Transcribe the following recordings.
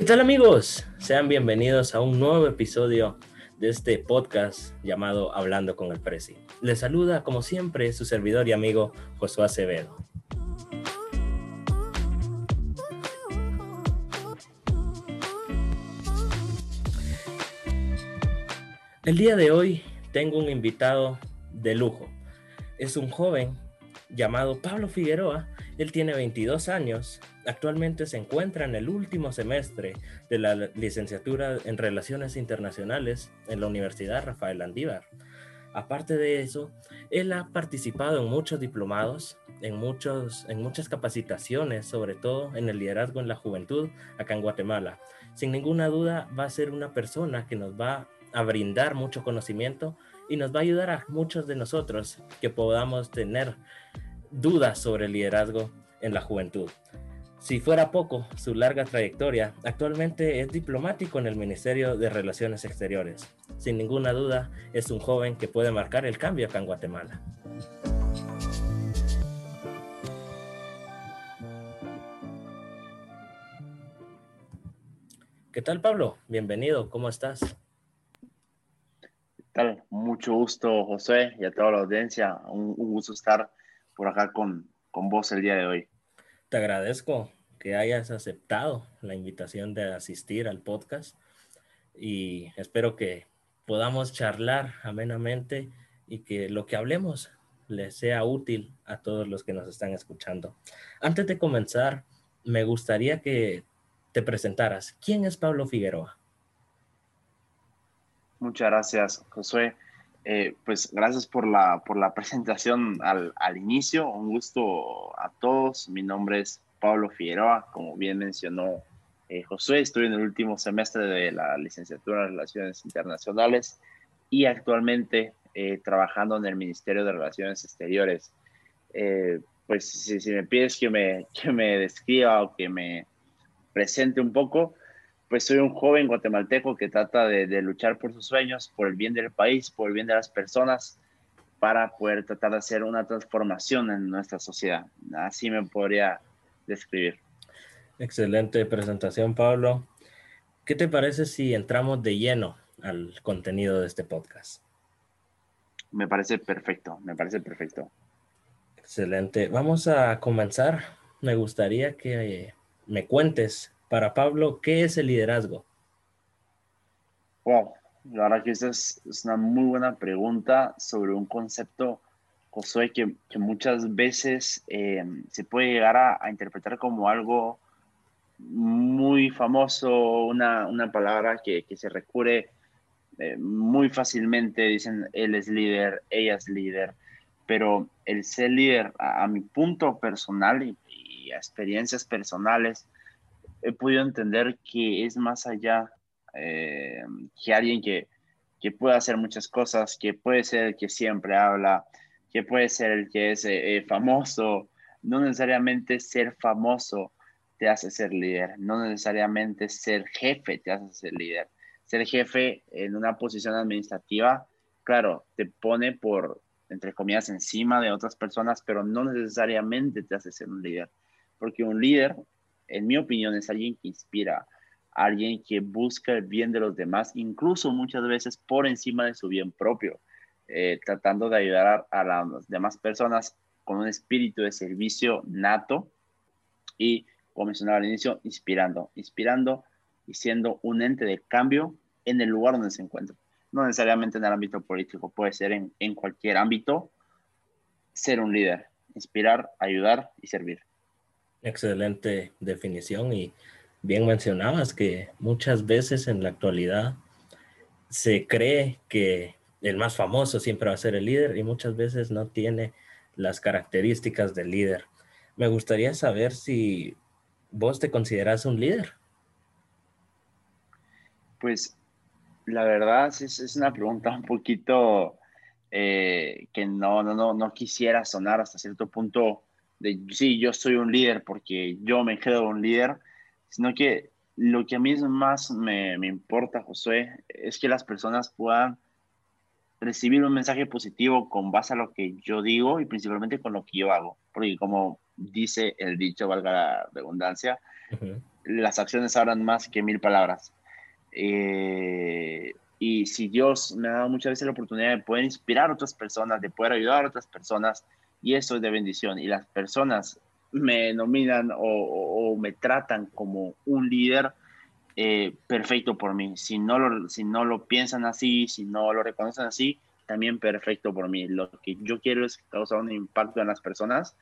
¿Qué tal amigos? Sean bienvenidos a un nuevo episodio de este podcast llamado Hablando con el Presi. Les saluda como siempre su servidor y amigo Josué Acevedo. El día de hoy tengo un invitado de lujo. Es un joven llamado Pablo Figueroa. Él tiene 22 años. Actualmente se encuentra en el último semestre de la licenciatura en Relaciones Internacionales en la Universidad Rafael Andívar. Aparte de eso, él ha participado en muchos diplomados, en, muchos, en muchas capacitaciones, sobre todo en el liderazgo en la juventud acá en Guatemala. Sin ninguna duda va a ser una persona que nos va a brindar mucho conocimiento y nos va a ayudar a muchos de nosotros que podamos tener dudas sobre el liderazgo en la juventud. Si fuera poco, su larga trayectoria, actualmente es diplomático en el Ministerio de Relaciones Exteriores. Sin ninguna duda, es un joven que puede marcar el cambio acá en Guatemala. ¿Qué tal, Pablo? Bienvenido, ¿cómo estás? Tal? Mucho gusto, José, y a toda la audiencia. Un, gusto estar por acá con, con vos el día de hoy. Te agradezco que hayas aceptado la invitación de asistir al podcast y espero que podamos charlar amenamente y que lo que hablemos les sea útil a todos los que nos están escuchando. Antes de comenzar, me gustaría que te presentaras. ¿Quién es Pablo Figueroa? Muchas gracias, Josué. Eh, pues gracias por la, por la presentación al, al, inicio. Un gusto a todos. Mi nombre es Pablo Figueroa, como bien mencionó eh, Josué. Estoy en el último semestre de la licenciatura en Relaciones Internacionales y actualmente eh, trabajando en el Ministerio de Relaciones Exteriores. pues si, si, me pides que me, que me describa o que me presente un poco, pues soy un joven guatemalteco que trata de, luchar por sus sueños, por el bien del país, por el bien de las personas, para poder tratar de hacer una transformación en nuestra sociedad. Así me podría describir. Excelente presentación, Pablo. ¿Qué te parece si entramos de lleno al contenido de este podcast? Me parece perfecto, me parece perfecto. Excelente. Vamos a comenzar. Me gustaría que me cuentes para Pablo, ¿qué es el liderazgo? Wow, la verdad que esa es, una muy buena pregunta sobre un concepto, Josué, que, muchas veces eh, se puede llegar a, interpretar como algo muy famoso, una, una palabra que, que, se recurre eh, muy fácilmente, dicen él es líder, ella es líder, pero el ser líder, a, mi punto personal y, y a experiencias personales, he podido entender que es más allá eh, que alguien que, que puede hacer muchas cosas, que puede ser el que siempre habla, que puede ser el que es eh, eh, famoso. No necesariamente ser famoso te hace ser líder, no necesariamente ser jefe te hace ser líder. Ser jefe en una posición administrativa, claro, te pone por, entre comillas, encima de otras personas, pero no necesariamente te hace ser un líder. Porque un líder en mi opinión, es alguien que inspira, alguien que busca el bien de los demás, incluso muchas veces por encima de su bien propio, eh, tratando de ayudar a, las demás personas con un espíritu de servicio nato y, como mencionaba al inicio, inspirando, inspirando y siendo un ente de cambio en el lugar donde se encuentra. No necesariamente en el ámbito político, puede ser en, en cualquier ámbito, ser un líder, inspirar, ayudar y servir. Excelente definición y bien mencionabas que muchas veces en la actualidad se cree que el más famoso siempre va a ser el líder y muchas veces no tiene las características del líder. Me gustaría saber si vos te consideras un líder. Pues la verdad es, es una pregunta un poquito eh, que no, no, no, no quisiera sonar hasta cierto punto de sí, yo soy un líder porque yo me quedo un líder, sino que lo que a mí más me, me importa, Josué, es que las personas puedan recibir un mensaje positivo con base a lo que yo digo y principalmente con lo que yo hago. Porque como dice el dicho, valga la redundancia, las acciones hablan más que mil palabras. Eh, y si Dios me ha dado muchas veces la oportunidad de poder inspirar a otras personas, de poder ayudar a otras personas, y eso es de bendición. Y las personas me nominan o, me tratan como un líder, eh, perfecto por mí. Si no, lo, si no lo piensan así, si no lo reconocen así, también perfecto por mí. Lo que yo quiero es causar un impacto en las personas.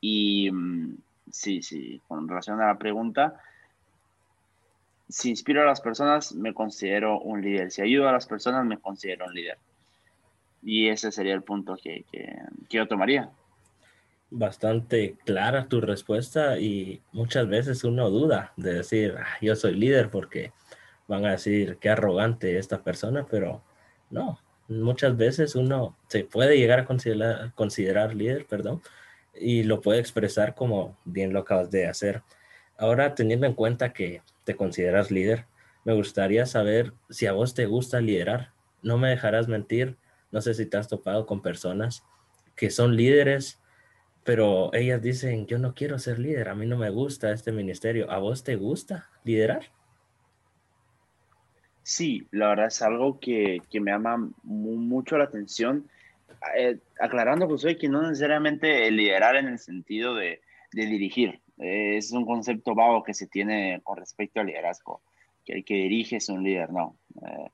Y mm, sí, sí, con relación a la pregunta, si inspiro a las personas, me considero un líder. Si ayudo a las personas, me considero un líder. Y ese sería el punto que, que, que yo tomaría bastante clara tu respuesta y muchas veces uno duda de decir, ah, yo soy líder porque van a decir qué arrogante esta persona, pero no, muchas veces uno se puede llegar a considerar, considerar líder, perdón, y lo puede expresar como bien lo acabas de hacer. Ahora, teniendo en cuenta que te consideras líder, me gustaría saber si a vos te gusta liderar. No me dejarás mentir, no sé si te has topado con personas que son líderes, pero ellas dicen, yo no quiero ser líder, a mí no me gusta este ministerio. ¿A vos te gusta liderar? Sí, la verdad es algo que, que me llama mucho la atención. Eh, aclarando, pues, que no necesariamente liderar en el sentido de, de dirigir. es un concepto vago que se tiene con respecto al liderazgo. Que el que dirige es un líder, no. Eh,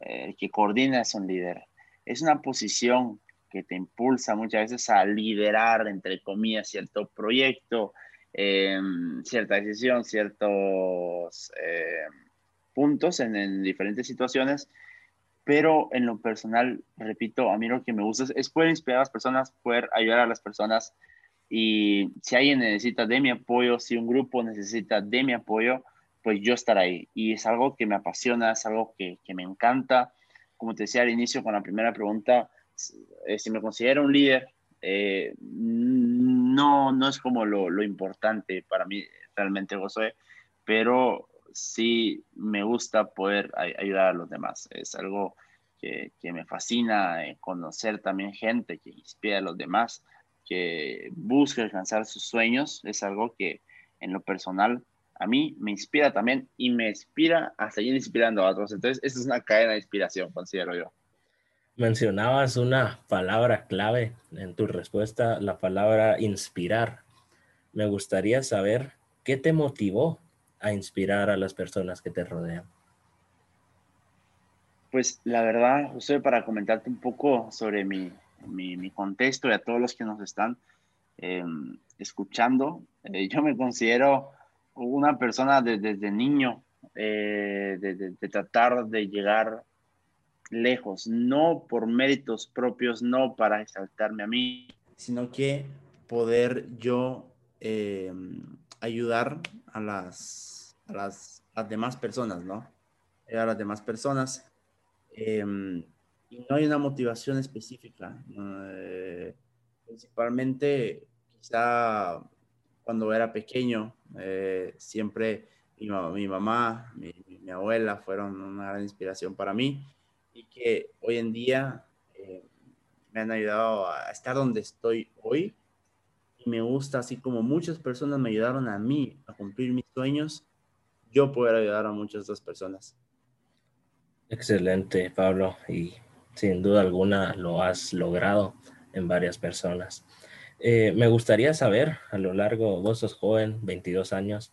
el que coordina es un líder. Es una posición que te impulsa muchas veces a liderar, entre comillas, cierto proyecto, em, cierta decisión, ciertos em, puntos en, diferentes situaciones. Pero en lo personal, repito, a mí lo que me gusta es, poder inspirar a las personas, poder ayudar a las personas. Y si alguien necesita de mi apoyo, si un grupo necesita de mi apoyo, pues yo estar ahí. Y es algo que me apasiona, es algo que me encanta. Como te decía al inicio con la primera pregunta, eh, si me considero un líder, eh, no, no es como lo, lo, importante para mí realmente, José, pero sí me gusta poder ayudar a los demás. Es algo que, me fascina, eh, conocer también gente que inspira a los demás, que busca alcanzar sus sueños. Es algo que en lo personal a mí me inspira también y me inspira a seguir inspirando a otros. Entonces, esta es una cadena de inspiración, considero yo. Mencionabas una palabra clave en tu respuesta, la palabra inspirar. Me gustaría saber qué te motivó a inspirar a las personas que te rodean. Pues la verdad, José, para comentarte un poco sobre mi, mi, contexto y a todos los que nos están em, escuchando, eh, yo me considero una persona desde niño, eh, de, tratar de llegar lejos, no por méritos propios, no para exaltarme a mí, sino que poder yo eh, ayudar a las, a las, demás personas, ¿no? A las demás personas. Em, y no hay una motivación específica. Eh, principalmente, quizá cuando era pequeño, eh, siempre mi, mi mamá, mi, abuela fueron una gran inspiración para mí y que hoy en día eh, me han ayudado a estar donde estoy hoy. Y me gusta, así como muchas personas me ayudaron a mí a cumplir mis sueños, yo poder ayudar a muchas otras personas. Excelente, Pablo. Y sin duda alguna lo has logrado en varias personas. Eh, me gustaría saber, a lo largo, vos sos joven, 22 años,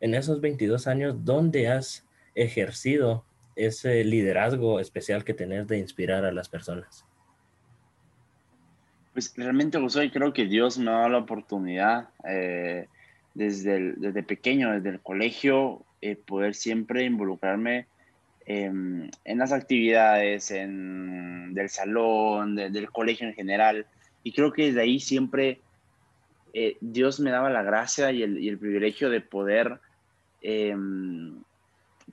en esos 22 años, ¿dónde has ejercido ese liderazgo especial que tenés de inspirar a las personas? Pues realmente, José, creo que Dios me ha dado la oportunidad eh, desde, desde pequeño, desde el colegio, eh, poder siempre involucrarme en las actividades en, del salón, del colegio en general. Y creo que desde ahí siempre eh, Dios me daba la gracia y el, el privilegio de poder em,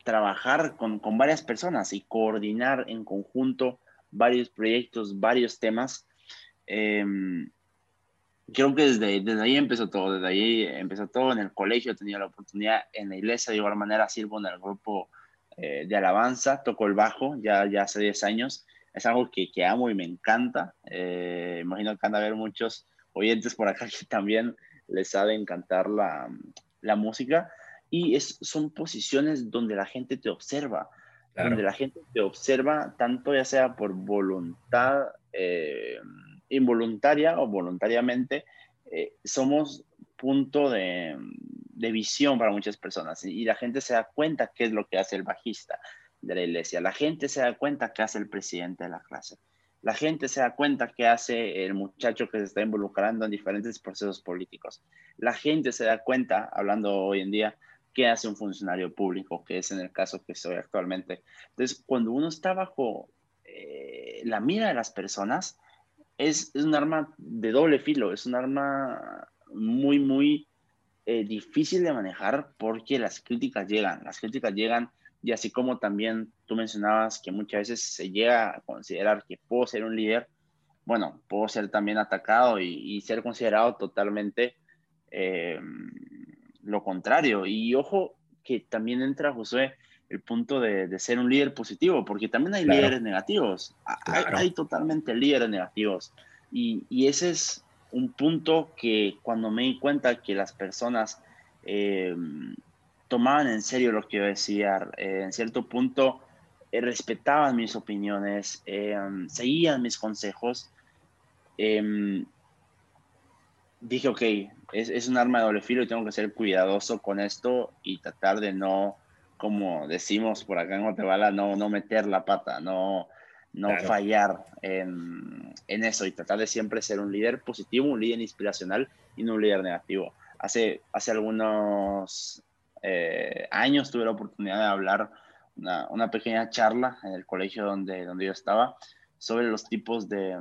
trabajar con, con, varias personas y coordinar en conjunto varios proyectos, varios temas. Em, creo que desde, desde ahí empezó todo, desde ahí empezó todo. En el colegio tenía la oportunidad, en la iglesia de igual manera sirvo en el grupo eh, de alabanza, toco el bajo ya, ya hace 10 años. Es algo que, que amo y me encanta. Eh, imagino que van a haber muchos oyentes por acá que también les ha de encantar la, la música. Y es, son posiciones donde la gente te observa, donde la gente te observa tanto ya sea por voluntad eh, involuntaria o voluntariamente, eh, somos punto de, de, visión para muchas personas y la gente se da cuenta qué es lo que hace el bajista de la iglesia, la gente se da cuenta qué hace el presidente de la clase, la gente se da cuenta qué hace el muchacho que se está involucrando en diferentes procesos políticos, la gente se da cuenta, hablando hoy en día, qué hace un funcionario público, que es en el caso que soy actualmente. Entonces, cuando uno está bajo eh, la mira de las personas, es, es, un arma de doble filo, es un arma muy, muy eh, difícil de manejar porque las críticas llegan, las críticas llegan y así como también tú mencionabas que muchas veces se llega a considerar que puedo ser un líder, bueno, puedo ser también atacado y, ser considerado totalmente eh, lo contrario. Y ojo que también entra, José, el punto de, ser un líder positivo, porque también hay líderes negativos, hay, totalmente líderes negativos. Y, y, ese es un punto que cuando me di cuenta que las personas eh, tomaban en serio lo que yo decía, eh, en cierto punto eh, respetaban mis opiniones, seguían mis consejos, dije, ok, es, es, un arma de doble filo y tengo que ser cuidadoso con esto y tratar de no, como decimos por acá en Guatemala, no, no meter la pata, no, no fallar en, en, eso y tratar de siempre ser un líder positivo, un líder inspiracional y no un líder negativo. Hace, hace algunos eh, años tuve la oportunidad de hablar una, una, pequeña charla en el colegio donde, donde yo estaba sobre los tipos de,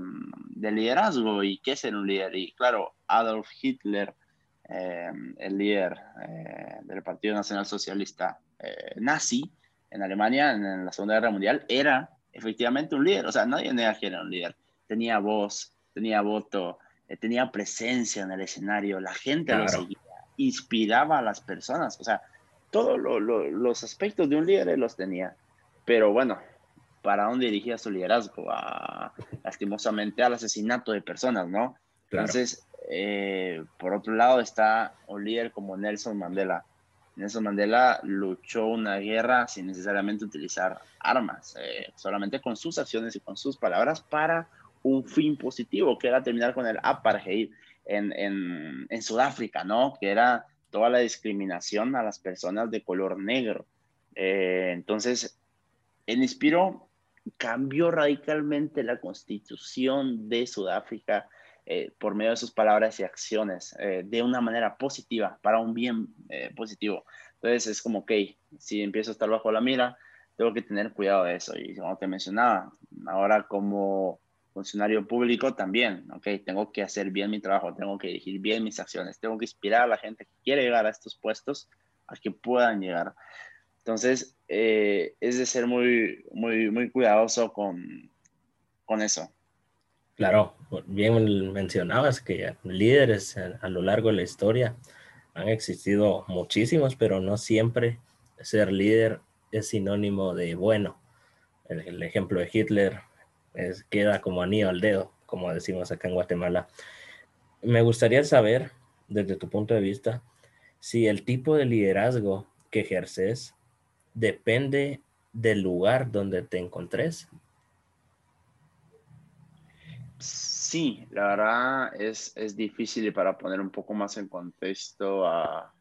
de liderazgo y qué es ser un líder. Y claro, Adolf Hitler, eh, el líder eh, del Partido Nacional Socialista nazi en Alemania en la Segunda Guerra Mundial, era efectivamente un líder. O sea, nadie nega que era un líder. Tenía voz, tenía voto, eh, tenía presencia en el escenario, la gente lo seguía, inspiraba a las personas. O sea, todos los aspectos de un líder los tenía. Pero bueno, ¿para dónde dirigía su liderazgo? A, lastimosamente al asesinato de personas, ¿no? Entonces, eh, por otro lado está un líder como Nelson Mandela Nelson Mandela luchó una guerra sin necesariamente utilizar armas, eh, solamente con sus acciones y con sus palabras para un fin positivo, que era terminar con el apartheid en, en, en Sudáfrica, ¿no? Que era toda la discriminación a las personas de color negro. Eh, entonces, en Inspiro cambió radicalmente la constitución de Sudáfrica eh, por medio de sus palabras y acciones eh, de una manera positiva, para un bien eh, positivo. Entonces es como, ok, si empiezo a estar bajo la mira, tengo que tener cuidado de eso. Y como te mencionaba, ahora como funcionario público también, ok, tengo que hacer bien mi trabajo, tengo que dirigir bien mis acciones, tengo que inspirar a la gente que quiere llegar a estos puestos a que puedan llegar. Entonces, es de ser muy, muy, muy cuidadoso con, con eso. Claro, bien mencionabas que líderes a lo largo de la historia han existido muchísimos, pero no siempre ser líder es sinónimo de bueno. El, ejemplo de Hitler queda como anillo al dedo, como decimos acá en Guatemala. Me gustaría saber, desde tu punto de vista, si el tipo de liderazgo que ejerces depende del lugar donde te encontres. Sí, la verdad es, es difícil para poner un poco más en contexto a,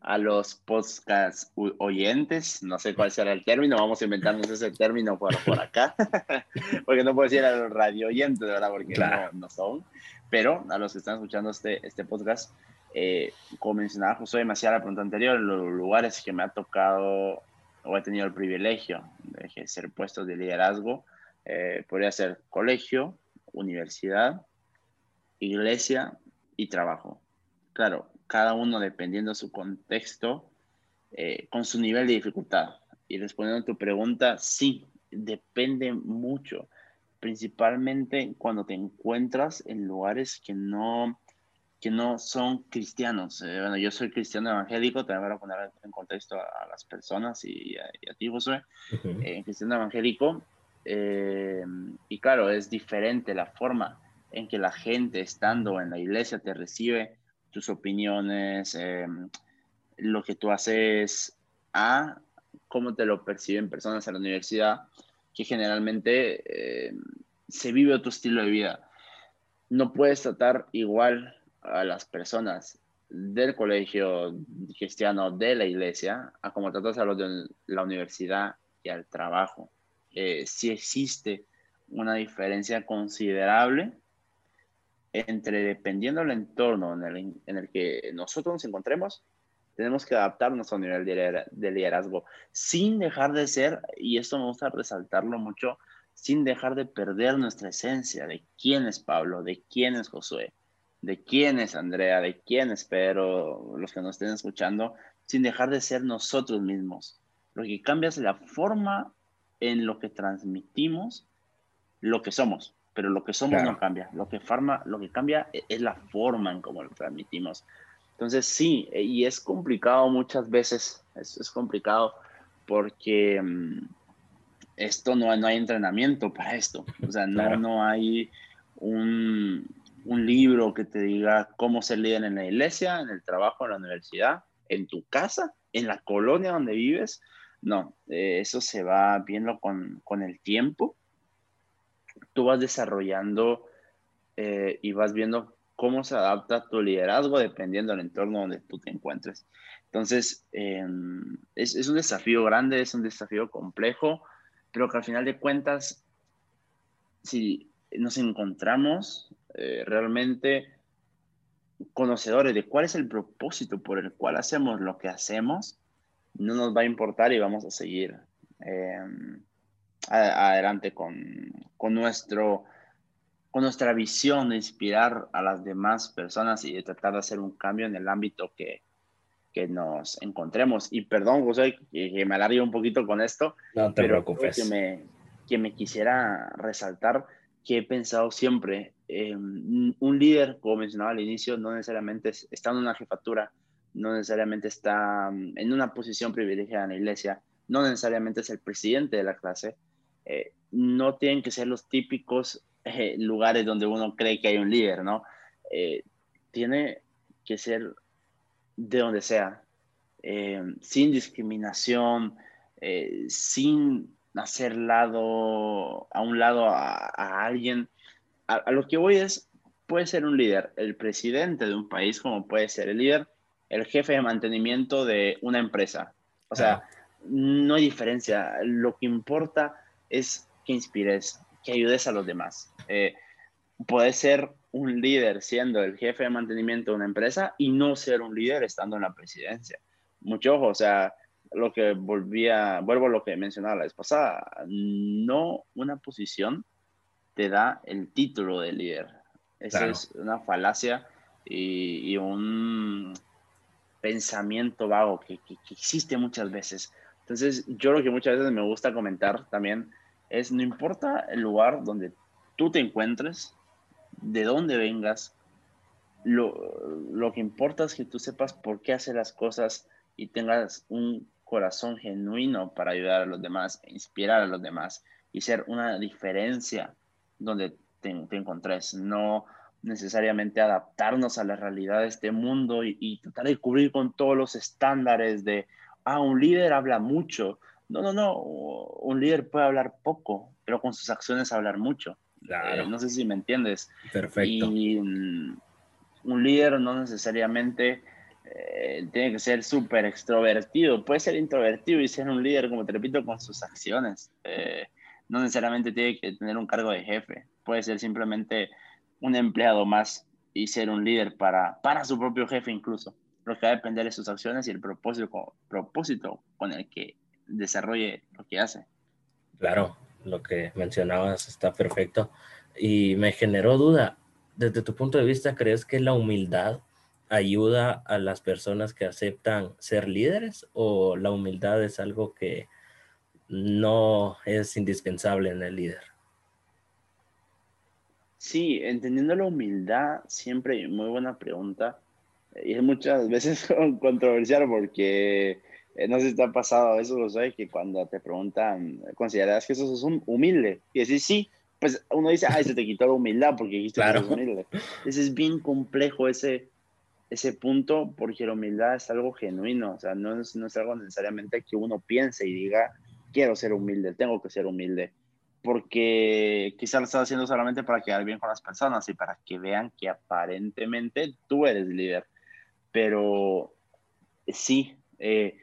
a los podcast oyentes, no sé cuál será el término, vamos a inventarnos ese término por, por acá, porque no puedo decir a los radio oyentes, de verdad, porque no, no, son, pero a los que están escuchando este, este podcast, eh, como mencionaba José demasiado la pregunta anterior, los lugares que me ha tocado o he tenido el privilegio de ejercer puestos de liderazgo, eh, podría ser colegio, universidad, iglesia y trabajo. Claro, cada uno dependiendo de su contexto, eh, con su nivel de dificultad. Y respondiendo a tu pregunta, sí, depende mucho, principalmente cuando te encuentras en lugares que no, que no son cristianos. Eh, bueno, yo soy cristiano evangélico, te voy a poner en contexto a, las personas y a, ti, Josué. Eh, cristiano evangélico, eh, y claro, es diferente la forma en que la gente estando en la iglesia te recibe tus opiniones, eh, lo que tú haces, a cómo te lo perciben personas en la universidad, que generalmente eh, se vive otro estilo de vida. No puedes tratar igual a las personas del colegio cristiano, de la iglesia, a como tratas a los de la universidad y al trabajo. Eh, si existe una diferencia considerable entre, dependiendo del entorno en el, en el que nosotros nos encontremos, tenemos que adaptarnos a un nivel de liderazgo sin dejar de ser, y esto me gusta resaltarlo mucho, sin dejar de perder nuestra esencia de quién es Pablo, de quién es Josué, de quién es Andrea, de quién es Pedro, los que nos estén escuchando, sin dejar de ser nosotros mismos. Lo que cambia es la forma en lo que transmitimos lo que somos, pero lo que somos no cambia. Lo que, farma, lo que cambia e-, es la forma en cómo lo transmitimos. Entonces sí, eh, y es complicado muchas veces, es, complicado porque mm, esto no, no hay entrenamiento para esto, o sea, no, no hay un, un libro que te diga cómo ser líder en la iglesia, en el trabajo, en la universidad, en tu casa, en la colonia donde vives. No, eh, eso se va viendo con, con, el tiempo. Tú vas desarrollando eh, y vas viendo cómo se adapta tu liderazgo dependiendo del entorno donde tú te encuentres. Entonces, em, es, un desafío grande, es un desafío complejo, pero que al final de cuentas, si nos encontramos eh, realmente conocedores de cuál es el propósito por el cual hacemos lo que hacemos, no nos va a importar y vamos a seguir em, adelante con, con nuestro con nuestra visión de inspirar a las demás personas y de tratar de hacer un cambio en el ámbito que, que nos encontremos. Y perdón, José, que, me alargue un poquito con esto, no te pero preocupes. Que me, que me quisiera resaltar que he pensado siempre, un líder, como mencionaba al inicio, no necesariamente está en una jefatura, no necesariamente está mm, en una posición privilegiada en la iglesia, no necesariamente es el presidente de la clase, eh, no tienen que ser los típicos eh, lugares donde uno cree que hay un líder, ¿no? Eh, tiene que ser de donde sea, sin discriminación, sin hacer lado a un lado a, alguien. A, lo que voy es, puede ser un líder, el presidente de un país, como puede ser el líder, el jefe de mantenimiento de una empresa. O sea, no hay diferencia. Lo que importa es que inspires, que ayudes a los demás. Eh, puedes ser un líder siendo el jefe de mantenimiento de una empresa y no ser un líder estando en la presidencia. Mucho ojo, o sea, lo que volvía, vuelvo a lo que mencionaba la vez pasada, no una posición te da el título de líder. Esa es una falacia y, un pensamiento vago que, que, existe muchas veces. Entonces, yo lo que muchas veces me gusta comentar también es, no importa el lugar donde tú te encuentres, de dónde vengas, lo, que importa es que tú sepas por qué hacer las cosas y tengas un corazón genuino para ayudar a los demás, inspirar a los demás y ser una diferencia donde te, encontres. No necesariamente adaptarnos a la realidad de este mundo y, y, tratar de cubrir con todos los estándares de, ah, un líder habla mucho, no, no, no. Un líder puede hablar poco, pero con sus acciones hablar mucho. Eh, no sé si me entiendes. Perfecto. Y mm, un líder no necesariamente eh, tiene que ser súper extrovertido. Puede ser introvertido y ser un líder, como te repito, con sus acciones. Eh, no necesariamente tiene que tener un cargo de jefe. Puede ser simplemente un empleado más y ser un líder para, para su propio jefe incluso. Lo que va a depender de sus acciones y el propósito, propósito con el que desarrolle lo que hace. Claro, lo que mencionabas está perfecto. Y me generó duda, desde tu punto de vista, ¿crees que la humildad ayuda a las personas que aceptan ser líderes o la humildad es algo que no es indispensable en el líder? Sí, entendiendo la humildad, siempre muy buena pregunta. Y es muchas veces controversial porque no sé si te ha pasado eso, lo sé, que cuando te preguntan, ¿consideras que eso es un humilde? Y decís sí, pues uno dice, ay, se te quitó la humildad porque dijiste que eres humilde. Ese es bien complejo ese, ese punto porque la humildad es algo genuino, o sea, no es, no es algo necesariamente que uno piense y diga, quiero ser humilde, tengo que ser humilde, porque quizás lo estás haciendo solamente para quedar bien con las personas y para que vean que aparentemente tú eres líder. Pero sí, eh,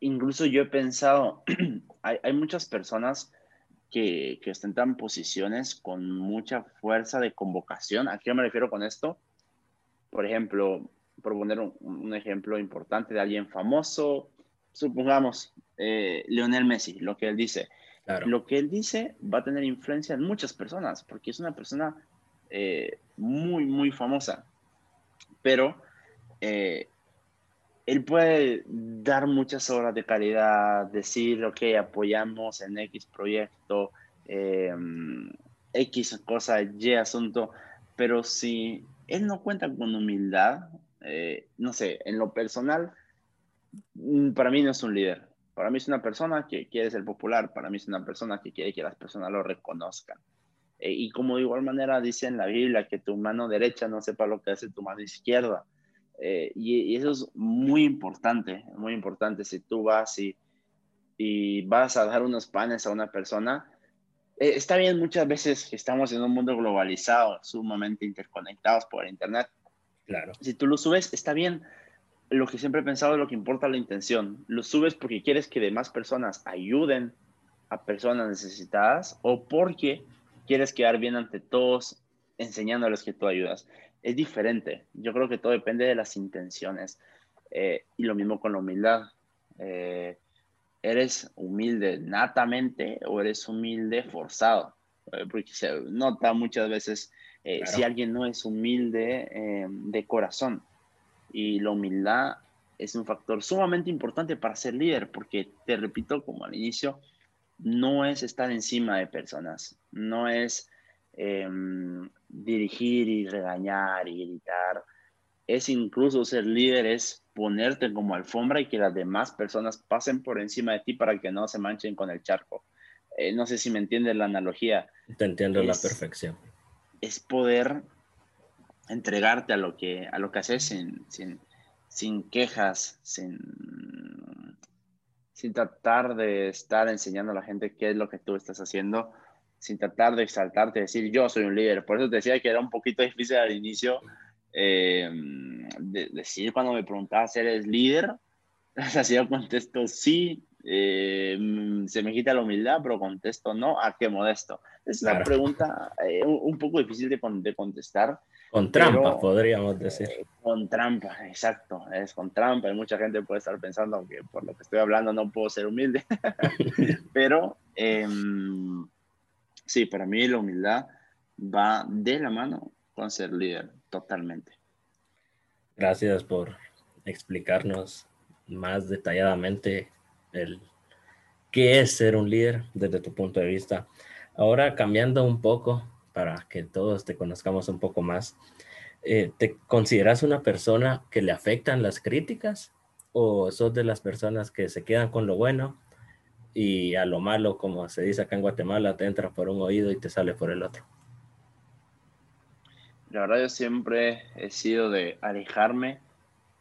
incluso yo he pensado, hay, hay, muchas personas que, que ostentan posiciones con mucha fuerza de convocación. ¿A qué me refiero con esto? Por ejemplo, por poner un, un ejemplo importante de alguien famoso, supongamos eh, Lionel Messi, lo que él dice. Lo que él dice va a tener influencia en muchas personas, porque es una persona eh, muy, muy famosa. Pero eh, él puede dar muchas obras de calidad, decir, ok, apoyamos en X proyecto, em, X cosa, Y asunto, pero si él no cuenta con humildad, eh, no sé, en lo personal, mm, para mí no es un líder. Para mí es una persona que quiere ser popular, para mí es una persona que quiere que las personas lo reconozcan. Eh, y como de igual manera dice en la Biblia que tu mano derecha no sepa lo que hace tu mano izquierda. Eh, y, eso es muy importante, muy importante. Si tú vas y, y vas a dar unos panes a una persona, eh, está bien muchas veces que estamos en un mundo globalizado, sumamente interconectados por Internet. Claro. Si tú lo subes, está bien. Lo que siempre he pensado es lo que importa la intención. Lo subes porque quieres que demás personas ayuden a personas necesitadas o porque quieres quedar bien ante todos enseñándoles que tú ayudas es diferente. Yo creo que todo depende de las intenciones. Eh, y lo mismo con la humildad. Eh, ¿Eres humilde natamente o eres humilde forzado? Eh, porque se nota muchas veces si alguien no es humilde de corazón. Y la humildad es un factor sumamente importante para ser líder, porque te repito, como al inicio, no es estar encima de personas, no es Em, dirigir y regañar y gritar. Es incluso ser líder, es ponerte como alfombra y que las demás personas pasen por encima de ti para que no se manchen con el charco. Eh, no sé si me entiendes la analogía. Te entiendo la perfección. Es poder entregarte a lo que, a lo que haces sin, sin, sin quejas, sin, sin tratar de estar enseñando a la gente qué es lo que tú estás haciendo, sin tratar de exaltarte, decir yo soy un líder. Por eso te decía que era un poquito difícil al inicio eh, decir cuando me preguntabas, ¿eres líder? Así yo contesto sí, eh, se me quita la humildad, pero contesto no, ¿a qué modesto? Es una pregunta eh, un, poco difícil de, contestar. Con trampa, podríamos decir. con trampa, exacto, es con trampa. Y mucha gente puede estar pensando que por lo que estoy hablando no puedo ser humilde, pero em, sí, para mí la humildad va de la mano con ser líder, totalmente. Gracias por explicarnos más detalladamente el qué es ser un líder desde tu punto de vista. Ahora cambiando un poco para que todos te conozcamos un poco más, eh, ¿te consideras una persona que le afectan las críticas o sos de las personas que se quedan con lo bueno y a lo malo, como se dice acá en Guatemala, te entra por un oído y te sale por el otro? La verdad yo siempre he sido de alejarme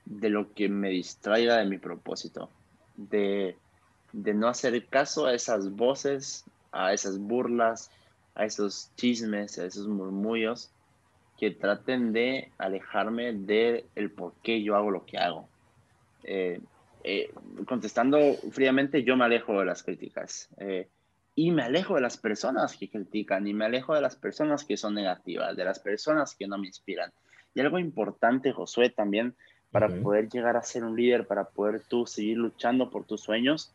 de lo que me distraiga de mi propósito, de, de no hacer caso a esas voces, a esas burlas, a esos chismes, a esos murmullos que traten de alejarme de el por qué yo hago lo que hago. Eh, eh, contestando fríamente, yo me alejo de las críticas. Eh, y me alejo de las personas que critican y me alejo de las personas que son negativas, de las personas que no me inspiran. Y algo importante, Josué, también para poder llegar a ser un líder, para poder tú seguir luchando por tus sueños,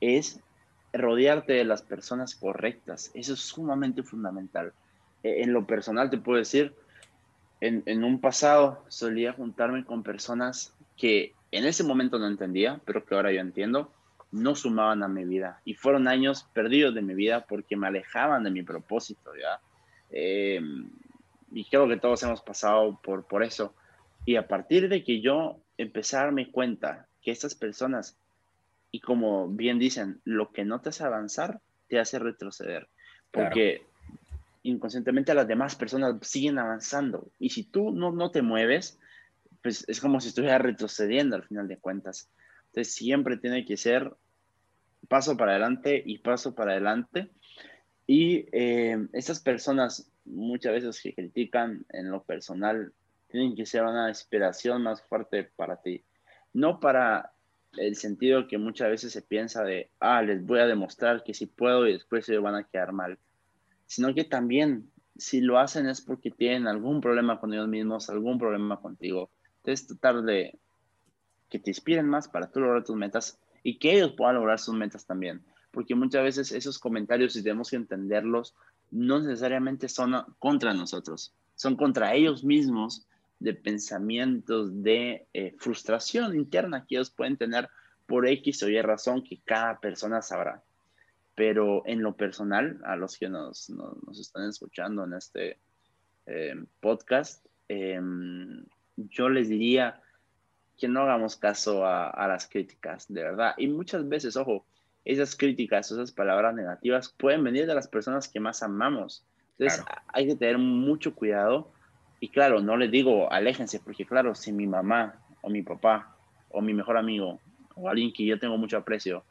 es rodearte de las personas correctas. Eso es sumamente fundamental. E, en lo personal te puedo decir, en, en un pasado solía juntarme con personas que en ese momento no entendía, pero que ahora yo entiendo, no sumaban a mi vida. Y fueron años perdidos de mi vida porque me alejaban de mi propósito, ¿ya? Eh, y creo que todos hemos pasado por, por eso. Y a partir de que yo empecé a darme cuenta que estas personas Y como bien dicen, lo que no te hace avanzar, te hace retroceder. Porque inconscientemente las demás personas siguen avanzando. Y si tú no, no te mueves, pues es como si estuvieras retrocediendo al final de cuentas. Entonces siempre tiene que ser paso para adelante y paso para adelante. Y eh, personas muchas veces que critican en lo personal tienen que ser una inspiración más fuerte para ti. No para el sentido que muchas veces se piensa de, ah, les voy a demostrar que sí puedo y después se van a quedar mal sino que también si lo hacen es porque tienen algún problema con ellos mismos, algún problema contigo. Entonces tratar de que te inspiren más para tú lograr tus metas y que ellos puedan lograr sus metas también. Porque muchas veces esos comentarios, si tenemos que entenderlos, no necesariamente son contra nosotros, son contra ellos mismos de pensamientos de eh, frustración interna que ellos pueden tener por X o Y razón que cada persona sabrá pero en lo personal, a los que nos, nos, están escuchando en este eh, podcast, em, yo les diría que no hagamos caso a, a, las críticas, de verdad. Y muchas veces, ojo, esas críticas, esas palabras negativas pueden venir de las personas que más amamos. Entonces hay que tener mucho cuidado. Y claro, no les digo aléjense, porque claro, si mi mamá o mi papá o mi mejor amigo o alguien que yo tengo mucho aprecio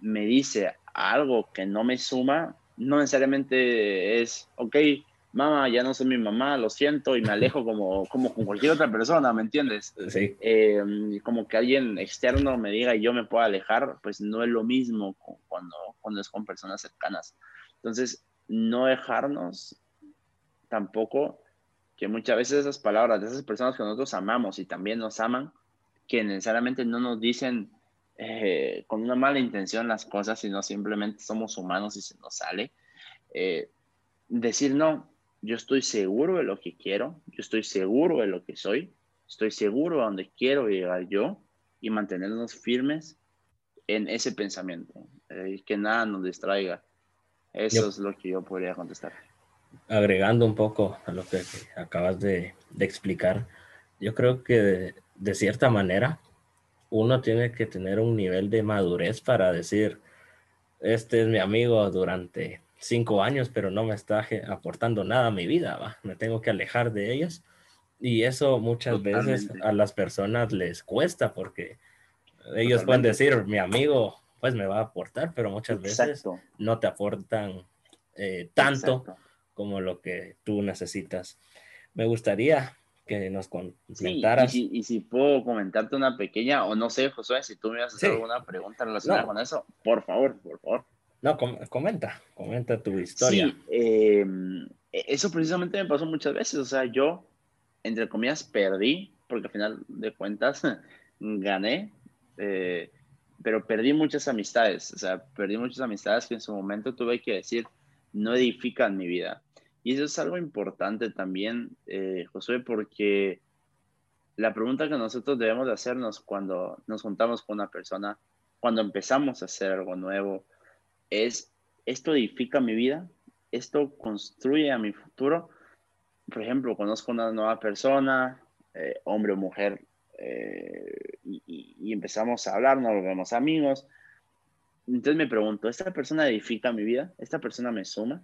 me dice algo que no me suma, no necesariamente es, ok, mamá, ya no soy mi mamá, lo siento y me alejo como, como con cualquier otra persona, ¿me entiendes? Sí. Em, como que alguien externo me diga y yo me pueda alejar, pues no es lo mismo cuando, cuando es con personas cercanas. Entonces, no dejarnos tampoco que muchas veces esas palabras de esas personas que nosotros amamos y también nos aman, que necesariamente no nos dicen eh, con una mala intención las cosas, sino simplemente somos humanos y se nos sale. Eh, decir, no, yo estoy seguro de lo que quiero, yo estoy seguro de lo que soy, estoy seguro de donde quiero llegar yo y mantenernos firmes en ese pensamiento, eh, que nada nos distraiga. Eso es lo que yo podría contestar. Agregando un poco a lo que acabas de, de explicar, yo creo que de, de cierta manera uno tiene que tener un nivel de madurez para decir, este es mi amigo durante cinco años, pero no me está aportando nada a mi vida, ¿va? me tengo que alejar de ellos. Y eso muchas veces a las personas les cuesta porque ellos pueden decir, mi amigo, pues me va a aportar, pero muchas veces no te aportan eh, tanto como lo que tú necesitas. Me gustaría que nos comentaras. Sí, y, si, puedo comentarte una pequeña, o no sé, José, si tú me vas a hacer alguna pregunta relacionada con eso, por favor, por favor. No, comenta, comenta tu historia. Sí, em, e, eso precisamente me pasó muchas veces, o sea, yo, entre comillas, perdí, porque al final de cuentas gané, eh, pero perdí muchas amistades, o sea, perdí muchas amistades que en su momento tuve que decir, no edifican mi vida. Y eso es algo importante también, eh, Josué, porque la pregunta que nosotros debemos de hacernos cuando nos juntamos con una persona, cuando empezamos a hacer algo nuevo, es, ¿esto edifica mi vida? ¿Esto construye a mi futuro? Por ejemplo, conozco una nueva persona, eh, hombre o mujer, eh, y, y, empezamos a hablar, nos volvemos amigos. Entonces me pregunto, ¿esta persona edifica mi vida? ¿Esta persona me suma?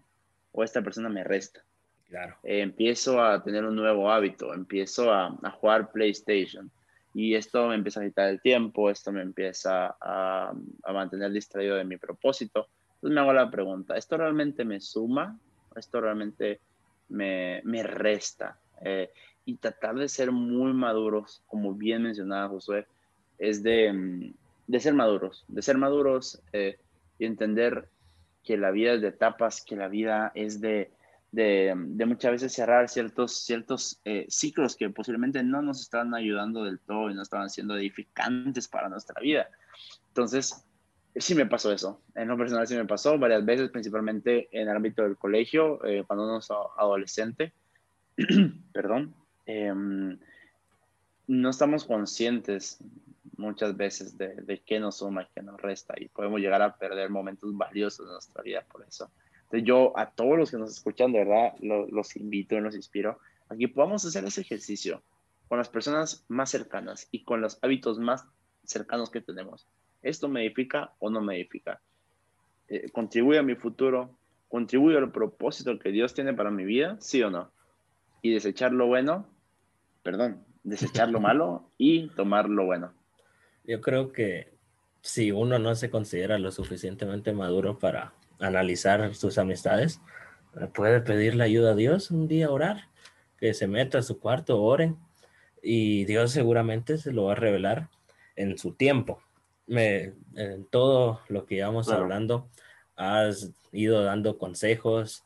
o esta persona me resta. Claro. Eh, empiezo a tener un nuevo hábito, empiezo a, a, jugar PlayStation y esto me empieza a quitar el tiempo, esto me empieza a, a, mantener distraído de mi propósito. Entonces me hago la pregunta, ¿esto realmente me suma? ¿Esto realmente me, me resta? Eh, y tratar de ser muy maduros, como bien mencionaba Josué, es de, de ser maduros, de ser maduros eh, y entender que la vida es de etapas, que la vida es de, de, muchas veces cerrar ciertos, ciertos eh, ciclos que posiblemente no nos están ayudando del todo y no estaban siendo edificantes para nuestra vida. Entonces, sí me pasó eso. En lo personal sí me pasó varias veces, principalmente en el ámbito del colegio, eh, cuando uno es adolescente. Perdón. Em, no estamos conscientes muchas veces de, de qué nos suma y qué nos resta y podemos llegar a perder momentos valiosos de nuestra vida por eso. Entonces yo a todos los que nos escuchan, de verdad, los invito y los inspiro a que podamos hacer ese ejercicio con las personas más cercanas y con los hábitos más cercanos que tenemos. ¿Esto me edifica o no me edifica? Eh, ¿Contribuye a mi futuro? ¿Contribuye al propósito que Dios tiene para mi vida? ¿Sí o no? Y desechar lo bueno, perdón, desechar lo malo y tomar lo bueno. Yo creo que si uno no se considera lo suficientemente maduro para analizar sus amistades, puede pedirle ayuda a Dios un día orar, que se meta a su cuarto, oren y Dios seguramente se lo va a revelar en su tiempo. Me, en todo lo que íbamos hablando, has ido dando consejos,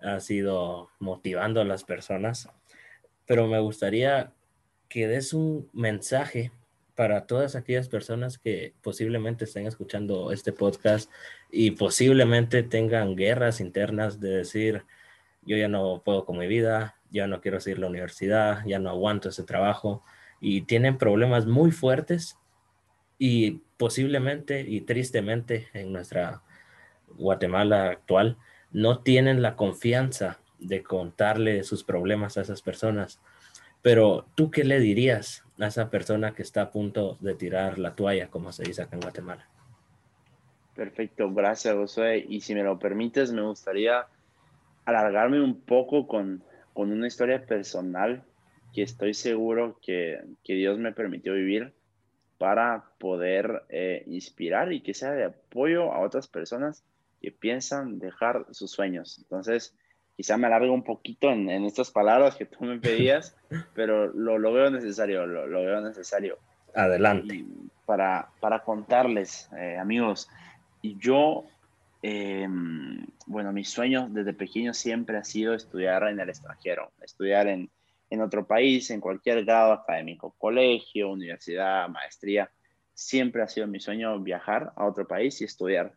has ido motivando a las personas, pero me gustaría que des un mensaje para todas aquellas personas que posiblemente estén escuchando este podcast y posiblemente tengan guerras internas de decir, yo ya no puedo con mi vida, ya no quiero seguir la universidad, ya no aguanto ese trabajo y tienen problemas muy fuertes y posiblemente y tristemente en nuestra Guatemala actual no tienen la confianza de contarle sus problemas a esas personas. Pero tú qué le dirías a esa persona que está a punto de tirar la toalla, como se dice acá en Guatemala? Perfecto, gracias Josué. Y si me lo permites, me gustaría alargarme un poco con con una historia personal que estoy seguro que, que Dios me permitió vivir para poder eh, inspirar y que sea de apoyo a otras personas que piensan dejar sus sueños. Entonces, quizá me alargo un poquito en, en estas palabras que tú me pedías, pero lo, lo veo necesario, lo, lo, veo necesario. Adelante. para, para contarles, eh, amigos, yo eh, bueno, mi sueño desde pequeño siempre ha sido estudiar en el extranjero, estudiar en, en otro país, en cualquier grado académico, colegio, universidad, maestría. Siempre ha sido mi sueño viajar a otro país y estudiar.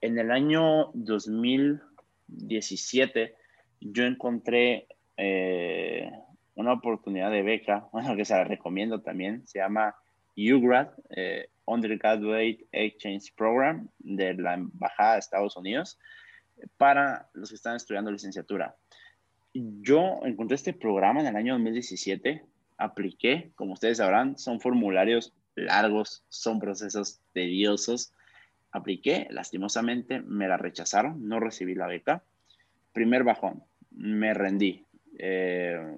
En el año 2017 yo encontré eh, una oportunidad de beca, bueno, que se la recomiendo también, se llama UGRAD, eh, Undergraduate Exchange Program de la Embajada de Estados Unidos para los que están estudiando licenciatura. Yo encontré este programa en el año 2017, apliqué, como ustedes sabrán, son formularios largos, son procesos tediosos. Apliqué, lastimosamente me la rechazaron, no recibí la beca. Primer bajón, me rendí. Eh,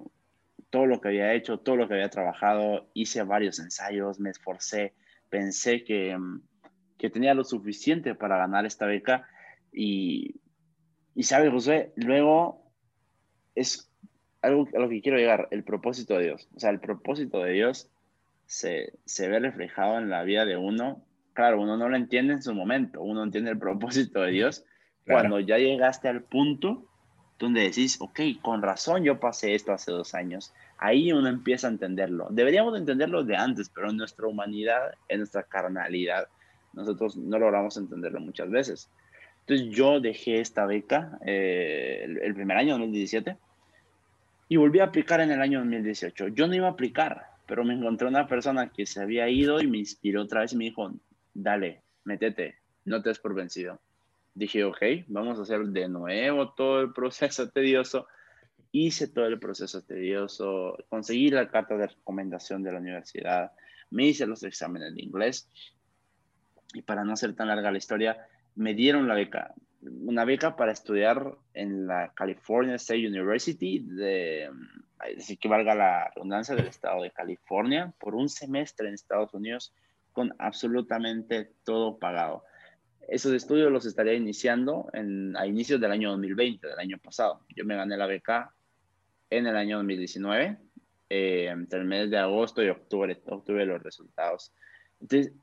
todo lo que había hecho, todo lo que había trabajado, hice varios ensayos, me esforcé, pensé que, mm, que tenía lo suficiente para ganar esta beca y, y sabe, José, luego es algo a lo que quiero llegar, el propósito de Dios. O sea, el propósito de Dios se, se ve reflejado en la vida de uno. Claro, uno no lo entiende en su momento, uno entiende el propósito de Dios cuando ya llegaste al punto donde decís, ok, con razón yo pasé esto hace dos años. Ahí uno empieza a entenderlo. Deberíamos entenderlo de antes, pero en nuestra humanidad, en nuestra carnalidad, nosotros no logramos entenderlo muchas veces. Entonces yo dejé esta beca eh, el, primer año, 2017, y volví a aplicar en el año 2018. Yo no iba a aplicar, pero me encontré una persona que se había ido y me inspiró otra vez y me dijo, dale, métete, no te des por vencido dije, ok, vamos a hacer de nuevo todo el proceso tedioso. Hice todo el proceso tedioso, conseguí la carta de recomendación de la universidad, me hice los exámenes de inglés y para no hacer tan larga la historia, me dieron la beca, una beca para estudiar en la California State University, de, decir que valga la redundancia del estado de California, por un semestre en Estados Unidos con absolutamente todo pagado. Esos estudios los estaría iniciando a inicios del año 2020, del año pasado. Yo me gané la beca en el año 2019, eh, entre el mes de agosto y octubre, obtuve los resultados. Entonces,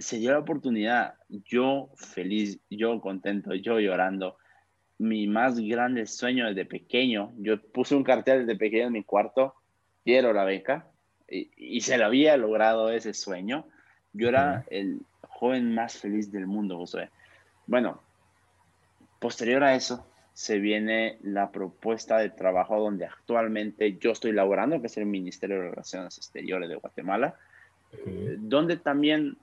se dio la oportunidad, yo feliz, yo contento, yo llorando. Mi más grande sueño desde pequeño, yo puse un cartel desde pequeño en mi cuarto, quiero la beca, y, y se lo había logrado ese sueño. Yo era el, joven más feliz del mundo, José. Bueno, posterior a eso, se viene la propuesta de trabajo donde actualmente yo estoy laborando, que es el Ministerio de Relaciones Exteriores de Guatemala, donde también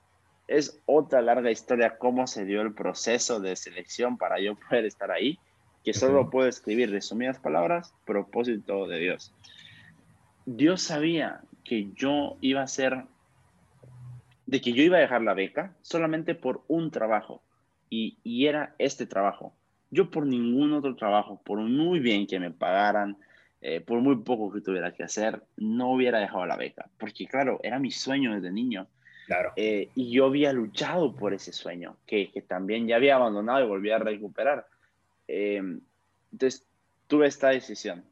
es otra larga historia cómo se dio el proceso de selección para yo poder estar ahí, que solo puedo escribir resumidas palabras, propósito de Dios. Dios sabía que yo iba a ser de que yo iba a dejar la beca solamente por un trabajo y, y era este trabajo. Yo por ningún otro trabajo, por muy bien que me pagaran, eh, por muy poco que tuviera que hacer, no hubiera dejado la beca, porque claro, era mi sueño desde niño. Claro. Eh, y yo había luchado por ese sueño, que, que, también ya había abandonado y volví a recuperar. Eh, entonces, tuve esta decisión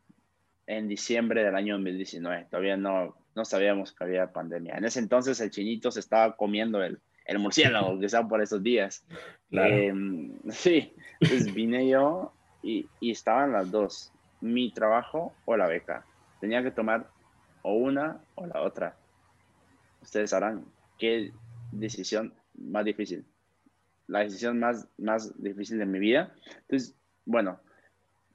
en diciembre del año 2019. Todavía no, no sabíamos que había pandemia. En ese entonces el chinito se estaba comiendo el, el murciélago estaba por esos días. Claro. sí, entonces vine yo y, y estaban las dos mi trabajo o la beca. Tenía que tomar o una o la otra. Ustedes sabrán qué decisión más difícil. La decisión más, más difícil de mi vida. Entonces, bueno,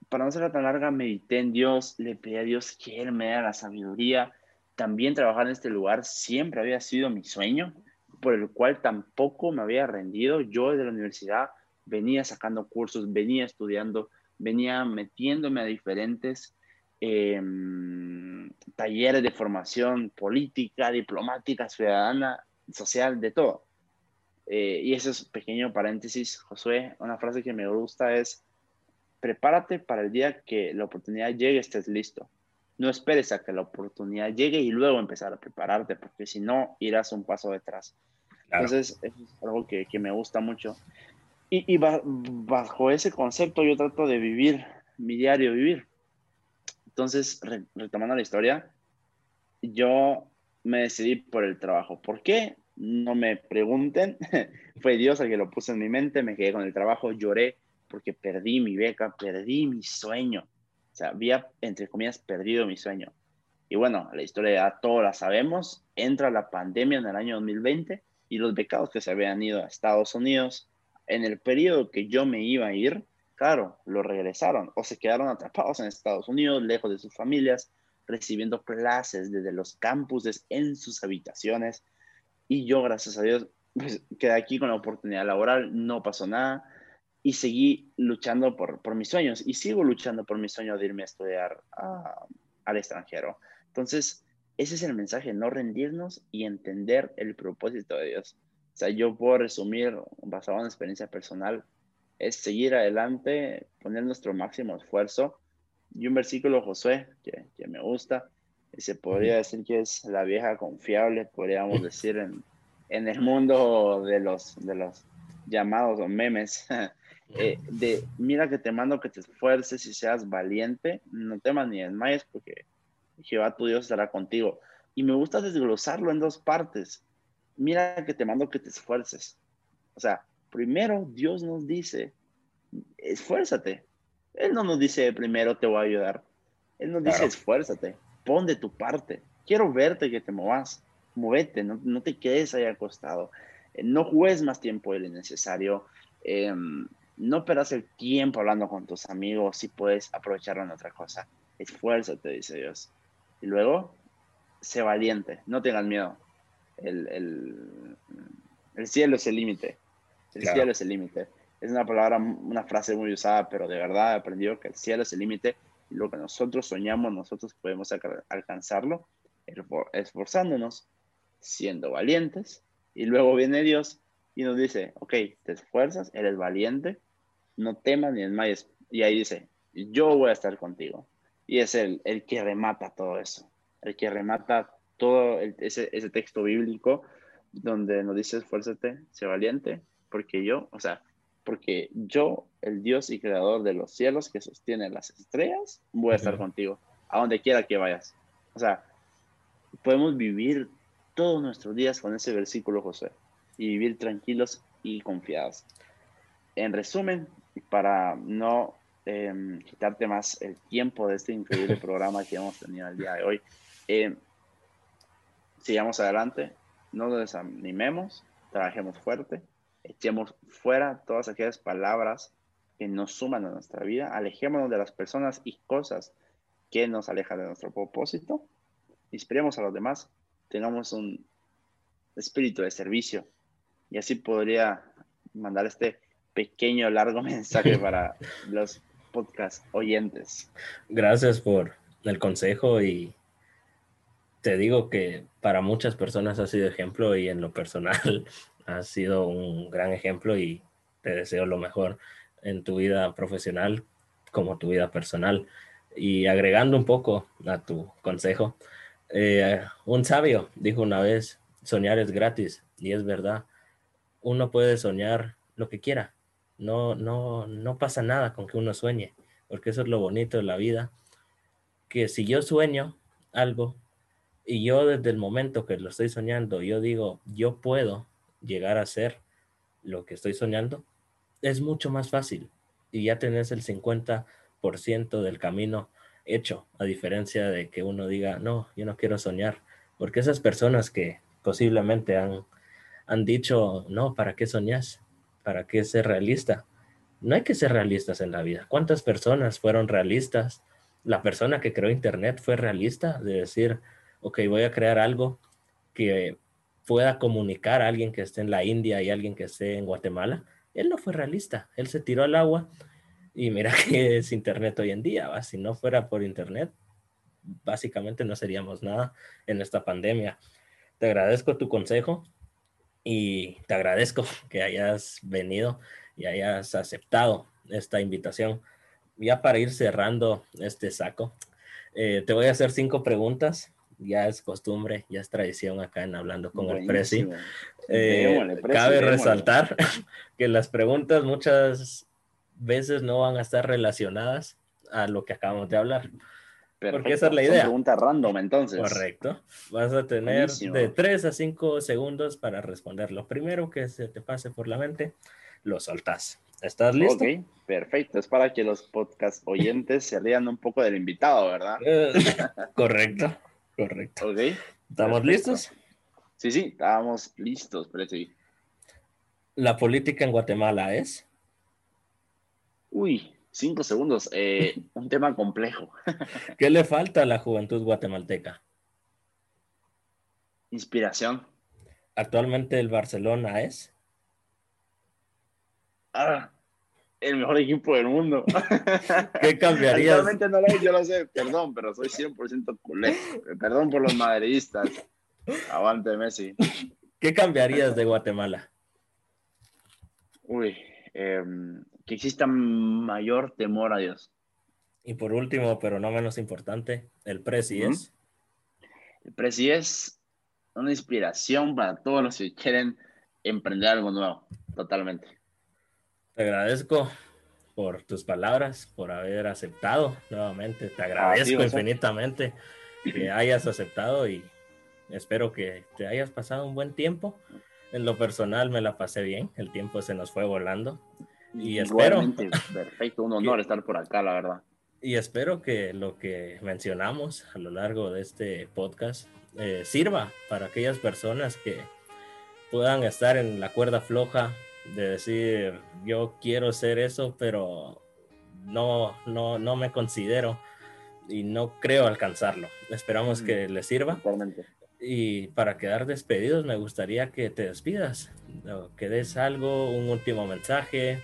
para no ser tan larga, medité en Dios, le pedí a Dios que Él me diera la sabiduría. También trabajar en este lugar siempre había sido mi sueño, por el cual tampoco me había rendido. Yo desde la universidad venía sacando cursos, venía estudiando, venía metiéndome a diferentes em, talleres de formación política, diplomática, ciudadana, social, de todo. Eh, y ese es pequeño paréntesis, Josué, una frase que me gusta es, prepárate para el día que la oportunidad llegue, estés listo. No esperes a que la oportunidad llegue y luego empezar a prepararte, porque si no, irás un paso detrás. Entonces, eso es algo que, que me gusta mucho. Y, bajo ese concepto yo trato de vivir mi diario vivir. Entonces, retomando la historia, yo me decidí por el trabajo. ¿Por qué? No me pregunten. Fue Dios el que lo puso en mi mente. Me quedé con el trabajo, lloré porque perdí mi beca, perdí mi sueño. O sea, había, entre comillas, perdido mi sueño. Y bueno, la historia ya todos la sabemos. Entra la pandemia en el año 2020 y los becados que se habían ido a Estados Unidos, en el periodo que yo me iba a ir, claro, lo regresaron o se quedaron atrapados en Estados Unidos, lejos de sus familias, recibiendo clases desde los campuses en sus habitaciones. Y yo, gracias a Dios, pues, quedé aquí con la oportunidad laboral, no pasó nada y seguí luchando por, por mis sueños y sigo luchando por mi sueño de irme a estudiar al extranjero. Entonces, ese es el mensaje, no rendirnos y entender el propósito de Dios. O sea, yo puedo resumir, basado en experiencia personal, es seguir adelante, poner nuestro máximo esfuerzo. Y un versículo, Josué, que, que me gusta, y se podría decir que es la vieja confiable, podríamos decir, en, en el mundo de los, de los llamados o memes. Eh, de mira que te mando que te esfuerces y seas valiente, no temas ni desmayes porque Jehová tu Dios estará contigo. Y me gusta desglosarlo en dos partes mira que te mando que te esfuerces. O sea, primero Dios nos dice, esfuérzate. Él no nos dice, primero te voy a ayudar. Él nos dice, esfuérzate, pon de tu parte. Quiero verte que te movas. Movete, no, no te quedes ahí acostado. Eh, no juegues más tiempo del necesario. Em, no perdas el tiempo hablando con tus amigos si puedes aprovecharlo en otra cosa. Esfuérzate, dice Dios. Y luego, sé valiente, no tengas miedo el, el, cielo es el límite. El cielo es el límite. Es una palabra, una frase muy usada, pero de verdad he aprendido que el cielo es el límite lo que nosotros soñamos, nosotros podemos alcanzarlo esforzándonos, siendo valientes. Y luego viene Dios y nos dice, ok, te esfuerzas, eres valiente, no temas ni desmayes. Y ahí dice, yo voy a estar contigo. Y es el, el que remata todo eso, el que remata todo ese, ese, texto bíblico donde nos dice esfuérzate, sé valiente, porque yo, o sea, porque yo, el Dios y creador de los cielos que sostiene las estrellas, voy a estar contigo, a donde quiera que vayas. O sea, podemos vivir todos nuestros días con ese versículo, José, y vivir tranquilos y confiados. En resumen, para no em, quitarte más el tiempo de este increíble programa que hemos tenido el día de hoy, eh, sigamos adelante, no nos desanimemos, trabajemos fuerte, echemos fuera todas aquellas palabras que nos suman a nuestra vida, alejémonos de las personas y cosas que nos alejan de nuestro propósito, inspiremos a los demás, tengamos un espíritu de servicio y así podría mandar este pequeño, largo mensaje para los podcast oyentes. Gracias por el consejo y te digo que para muchas personas ha sido ejemplo y en lo personal ha sido un gran ejemplo y te deseo lo mejor en tu vida profesional como tu vida personal. Y agregando un poco a tu consejo, eh, un sabio dijo una vez, soñar es gratis y es verdad. Uno puede soñar lo que quiera. No, no, no pasa nada con que uno sueñe, porque eso es lo bonito de la vida. Que si yo sueño algo y yo desde el momento que lo estoy soñando, yo digo, yo puedo llegar a ser lo que estoy soñando, es mucho más fácil y ya tenés el 50% del camino hecho, a diferencia de que uno diga, no, yo no quiero soñar, porque esas personas que posiblemente han, han dicho, no, ¿para qué soñas? ¿Para qué ser realista? No hay que ser realistas en la vida. ¿Cuántas personas fueron realistas? La persona que creó Internet fue realista de decir, ok, voy a crear algo que pueda comunicar a alguien que esté en la India y alguien que esté en Guatemala. Él no fue realista, él se tiró al agua y mira que es Internet hoy en día, si no fuera por Internet, básicamente no seríamos nada en esta pandemia. Te agradezco tu consejo y te agradezco que hayas venido y hayas aceptado esta invitación. Ya para ir cerrando este saco, eh, te voy a hacer cinco preguntas. Ya es costumbre, ya es tradición acá en Hablando con el Presi. Eh, cabe resaltar que las preguntas muchas veces no van a estar relacionadas a lo que acabamos de hablar. Porque esa es la idea. pregunta random, entonces. Correcto. Vas a tener de 3 a 5 segundos para responder. Lo primero que se te pase por la mente, lo soltás. ¿Estás listo? Ok, perfecto. Es para que los podcast oyentes se lean un poco del invitado, ¿verdad? Eh, correcto, correcto. Ok. ¿Estamos listos? Sí, sí, estamos listos, pero sí. La política en Guatemala es. Uy, cinco segundos. Eh, un tema complejo. ¿Qué le falta a la juventud guatemalteca? Inspiración. Actualmente el Barcelona es. Ah, el mejor equipo del mundo. ¿Qué cambiarías? Actualmente no lo es, yo lo sé, perdón, pero soy 100% culé. Perdón por los madridistas. Avante Messi. ¿Qué cambiarías de Guatemala? Uy, eh, que exista mayor temor a Dios. Y por último, pero no menos importante, el Prezi es. El Prezi es una inspiración para todos los que quieren emprender algo nuevo, totalmente. Te agradezco por tus palabras, por haber aceptado nuevamente. Te agradezco infinitamente que hayas aceptado y espero que te hayas pasado un buen tiempo. En lo personal me la pasé bien, el tiempo se nos fue volando. Y espero. Perfecto, un honor estar por acá, la verdad. Y espero que lo que mencionamos a lo largo de este podcast eh, sirva para aquellas personas que puedan estar en la cuerda floja de decir, yo quiero ser eso, pero no, no, no me considero y no creo alcanzarlo. Esperamos que les sirva. Totalmente. Y para quedar despedidos, me gustaría que te despidas, que des algo, un último mensaje,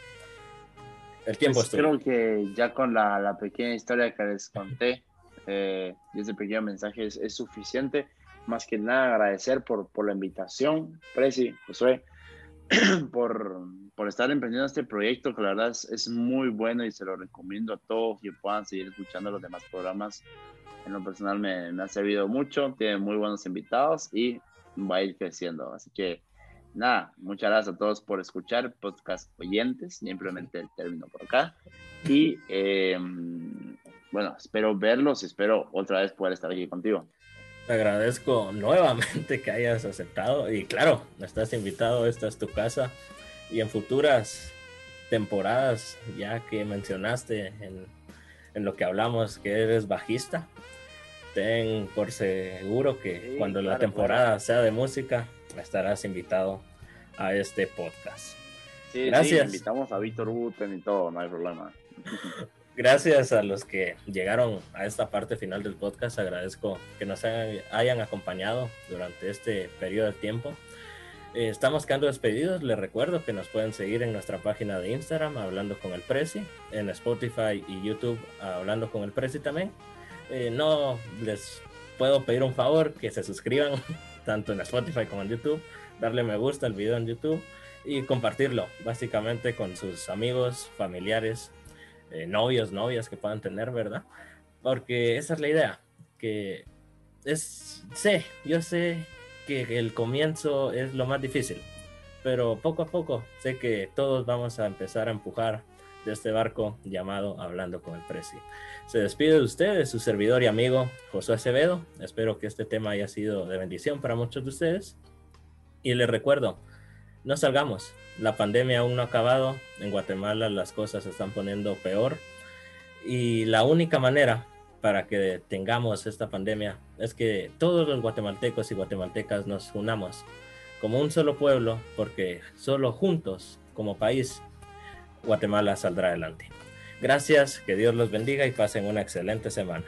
el tiempo pues Creo que ya con la, la, pequeña historia que les conté eh, y ese pequeño mensaje es, es, suficiente. Más que nada agradecer por, por la invitación, Preci, Josué, por, por estar emprendiendo este proyecto que la verdad es, es, muy bueno y se lo recomiendo a todos que puedan seguir escuchando los demás programas. En lo personal me, me ha servido mucho, tiene muy buenos invitados y va a ir creciendo. Así que nada, muchas gracias a todos por escuchar, podcast oyentes, simplemente el término por acá. Y eh, bueno, espero verlos, espero otra vez poder estar aquí contigo. Te agradezco nuevamente que hayas aceptado y claro, estás invitado, esta es tu casa y en futuras temporadas, ya que mencionaste en, en lo que hablamos que eres bajista, ten por seguro que cuando la temporada sea de música, estarás invitado a este podcast. Sí, Gracias. invitamos a Víctor Buten y todo, no hay problema. Gracias a los que llegaron a esta parte final del podcast. Agradezco que nos hayan acompañado durante este periodo de tiempo. Eh, estamos quedando despedidos. Les recuerdo que nos pueden seguir en nuestra página de Instagram, Hablando con el Prezi, en Spotify y YouTube, Hablando con el Prezi también. Eh, no les puedo pedir un favor, que se suscriban tanto en Spotify como en YouTube, darle me gusta al video en YouTube y compartirlo básicamente con sus amigos, familiares, eh, novios, novias que puedan tener, ¿verdad? Porque esa es la idea, que es, sé, yo sé que el comienzo es lo más difícil, pero poco a poco sé que todos vamos a empezar a empujar de este barco llamado Hablando con el Presi. Se despide de ustedes, su servidor y amigo José Acevedo. Espero que este tema haya sido de bendición para muchos de ustedes. Y les recuerdo, no salgamos. La pandemia aún no ha acabado. En Guatemala las cosas se están poniendo peor. Y la única manera para que tengamos esta pandemia es que todos los guatemaltecos y guatemaltecas nos unamos como un solo pueblo, porque solo juntos, como país, Guatemala saldrá adelante. Gracias, que Dios los bendiga y pasen una excelente semana.